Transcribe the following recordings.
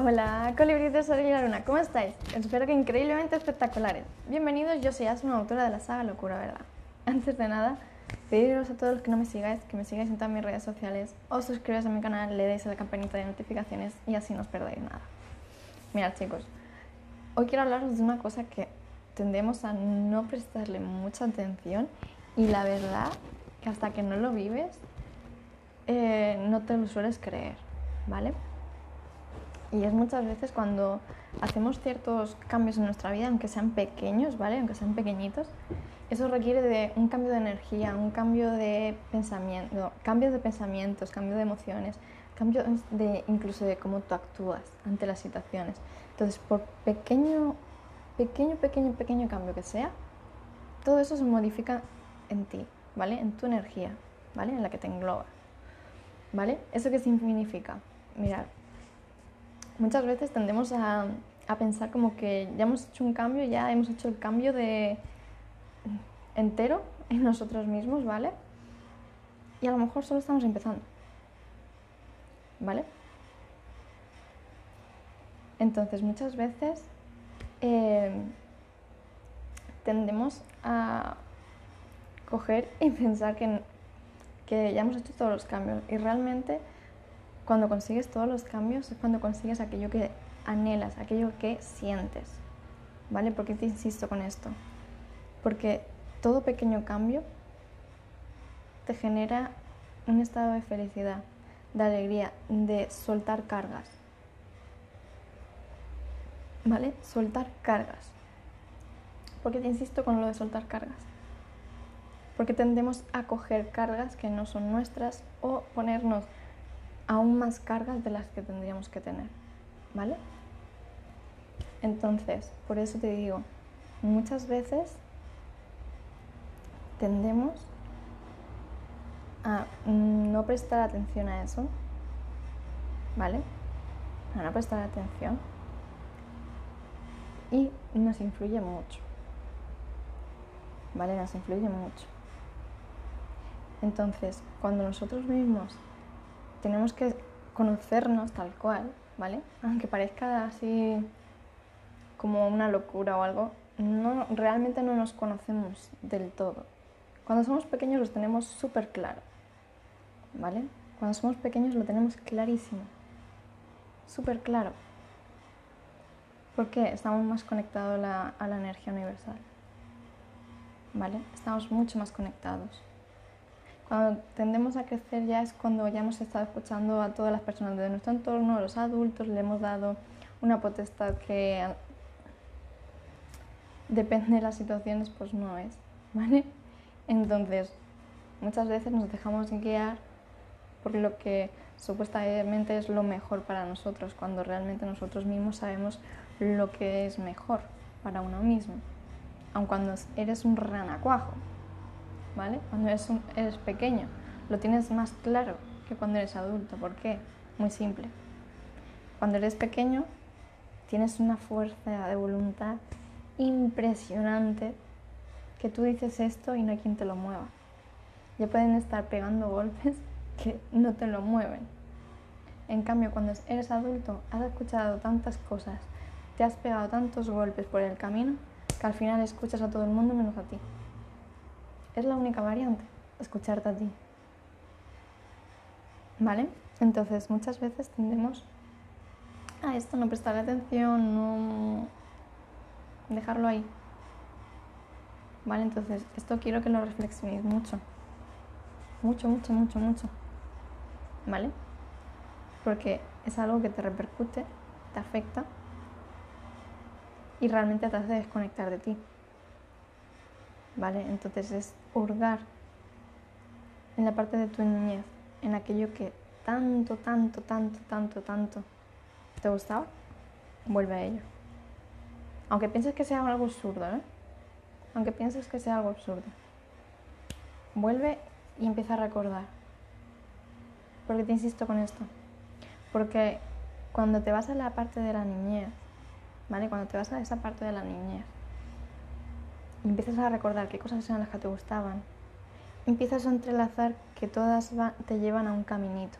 Hola, colibritos de la Luna, ¿cómo estáis? Espero que increíblemente espectaculares. Bienvenidos, yo soy Asma, autora de la saga Locura, ¿verdad? Antes de nada, pediros a todos los que no me sigáis, que me sigáis en todas mis redes sociales, os suscribáis a mi canal, le deis a la campanita de notificaciones y así no os perdáis nada. Mirad chicos, hoy quiero hablaros de una cosa que tendemos a no prestarle mucha atención y la verdad que hasta que no lo vives eh, no te lo sueles creer, ¿vale? Y es muchas veces cuando hacemos ciertos cambios en nuestra vida, aunque sean pequeños, ¿vale? Aunque sean pequeñitos, eso requiere de un cambio de energía, un cambio de pensamiento, cambios de pensamientos, cambio de emociones, cambio de incluso de cómo tú actúas ante las situaciones. Entonces, por pequeño, pequeño, pequeño, pequeño cambio que sea, todo eso se modifica en ti, ¿vale? En tu energía, ¿vale? En la que te engloba, ¿vale? ¿Eso qué significa? Mirad, muchas veces tendemos a, pensar como que ya hemos hecho un cambio, ya hemos hecho el cambio de entero en nosotros mismos, ¿vale? Y a lo mejor solo estamos empezando, ¿vale? Entonces muchas veces eh, tendemos a coger y pensar que, que ya hemos hecho todos los cambios y realmente cuando consigues todos los cambios es cuando consigues aquello que anhelas, aquello que sientes. ¿Vale? ¿Por qué te insisto con esto? Porque todo pequeño cambio te genera un estado de felicidad, de alegría, de soltar cargas. ¿Vale? Soltar cargas. ¿Por qué te insisto con lo de soltar cargas? Porque tendemos a coger cargas que no son nuestras o ponernos aún más cargas de las que tendríamos que tener, ¿vale? Entonces, por eso te digo, muchas veces tendemos a no prestar atención a eso, ¿vale? A no prestar atención y nos influye mucho, ¿vale? Nos influye mucho. Entonces, cuando nosotros mismos tenemos que conocernos tal cual, ¿vale? Aunque parezca así como una locura o algo, no, realmente no nos conocemos del todo. Cuando somos pequeños lo tenemos súper claro, ¿vale? Cuando somos pequeños lo tenemos clarísimo, súper claro. Porque estamos más conectados a la energía universal, ¿vale? Estamos mucho más conectados. Cuando tendemos a crecer ya es cuando ya hemos estado escuchando a todas las personas de nuestro entorno, a los adultos, le hemos dado una potestad que depende de las situaciones, pues no es, ¿vale? Entonces, muchas veces nos dejamos guiar por lo que supuestamente es lo mejor para nosotros, cuando realmente nosotros mismos sabemos lo que es mejor para uno mismo, aun cuando eres un ranacuajo, ¿vale? Cuando eres, eres pequeño, lo tienes más claro que cuando eres adulto. ¿Por qué? Muy simple. Cuando eres pequeño, tienes una fuerza de voluntad impresionante que tú dices esto y no hay quien te lo mueva. Ya pueden estar pegando golpes que no te lo mueven. En cambio, cuando eres adulto, has escuchado tantas cosas, te has pegado tantos golpes por el camino, que al final escuchas a todo el mundo menos a ti. Es la única variante, escucharte a ti. ¿Vale? Entonces muchas veces tendemos a esto, no prestar atención, no dejarlo ahí. ¿Vale? Entonces esto quiero que lo reflexionéis mucho. Mucho, mucho, mucho, mucho. ¿Vale? Porque es algo que te repercute, te afecta y realmente te hace desconectar de ti. ¿Vale? Entonces es hurgar en la parte de tu niñez, en aquello que tanto, tanto, tanto, tanto, tanto te gustaba, vuelve a ello. Aunque pienses que sea algo absurdo, ¿eh? Aunque pienses que sea algo absurdo. Vuelve y empieza a recordar. Porque te insisto con esto. Porque cuando te vas a la parte de la niñez, ¿vale? Cuando te vas a esa parte de la niñez, empiezas a recordar qué cosas eran las que te gustaban, empiezas a entrelazar que todas te llevan a un caminito.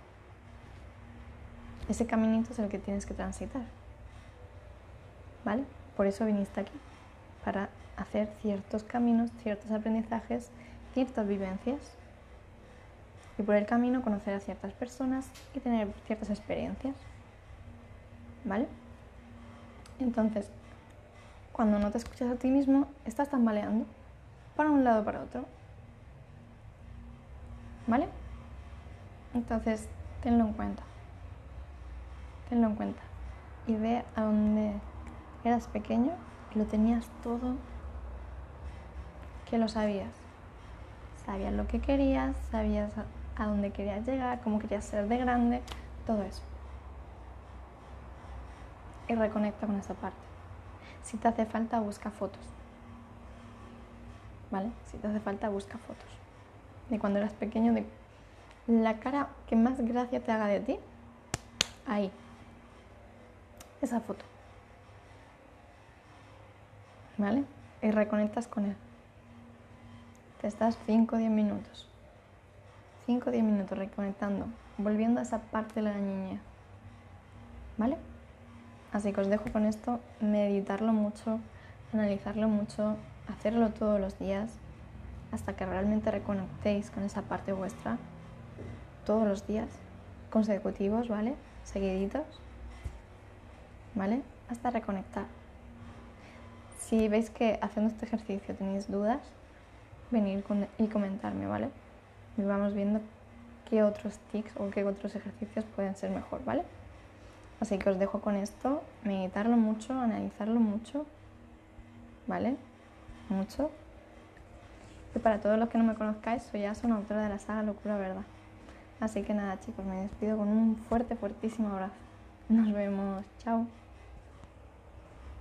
ese caminito es el que tienes que transitar. ¿Vale? Por eso viniste aquí, para hacer ciertos caminos, ciertos aprendizajes, ciertas vivencias. Y por el camino conocer a ciertas personas y tener ciertas experiencias. ¿Vale? Entonces, cuando no te escuchas a ti mismo, estás tambaleando para un lado para otro. ¿Vale? Entonces, tenlo en cuenta. Tenlo en cuenta. Y ve a donde eras pequeño y lo tenías todo, que lo sabías. Sabías lo que querías, sabías a dónde querías llegar, cómo querías ser de grande, todo eso. Y reconecta con esa parte. Si te hace falta, busca fotos. ¿Vale? Si te hace falta, busca fotos. De cuando eras pequeño, de la cara que más gracia te haga de ti. Ahí. Esa foto. ¿Vale? Y reconectas con él. Te estás 5 o 10 minutos. 5 o 10 minutos reconectando, volviendo a esa parte de la niña. ¿Vale? Así que os dejo con esto, meditarlo mucho, analizarlo mucho, hacerlo todos los días, hasta que realmente reconectéis con esa parte vuestra, todos los días, consecutivos, ¿vale? Seguiditos, ¿vale? Hasta reconectar. Si veis que haciendo este ejercicio tenéis dudas, venir y comentarme, ¿vale? Y vamos viendo qué otros tics o qué otros ejercicios pueden ser mejor, ¿vale? Así que os dejo con esto, meditarlo mucho, analizarlo mucho, ¿vale? Mucho. Y para todos los que no me conozcáis, soy ya una autora de la saga Locura Verdad. Así que nada chicos, me despido con un fuerte, fuertísimo abrazo. Nos vemos, chao.